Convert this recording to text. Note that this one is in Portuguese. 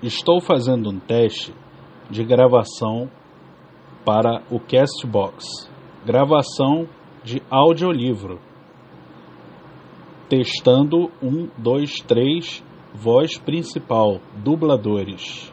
Estou fazendo um teste de gravação para o Castbox. Gravação de audiolivro. Testando um, dois, três. Voz principal, dubladores.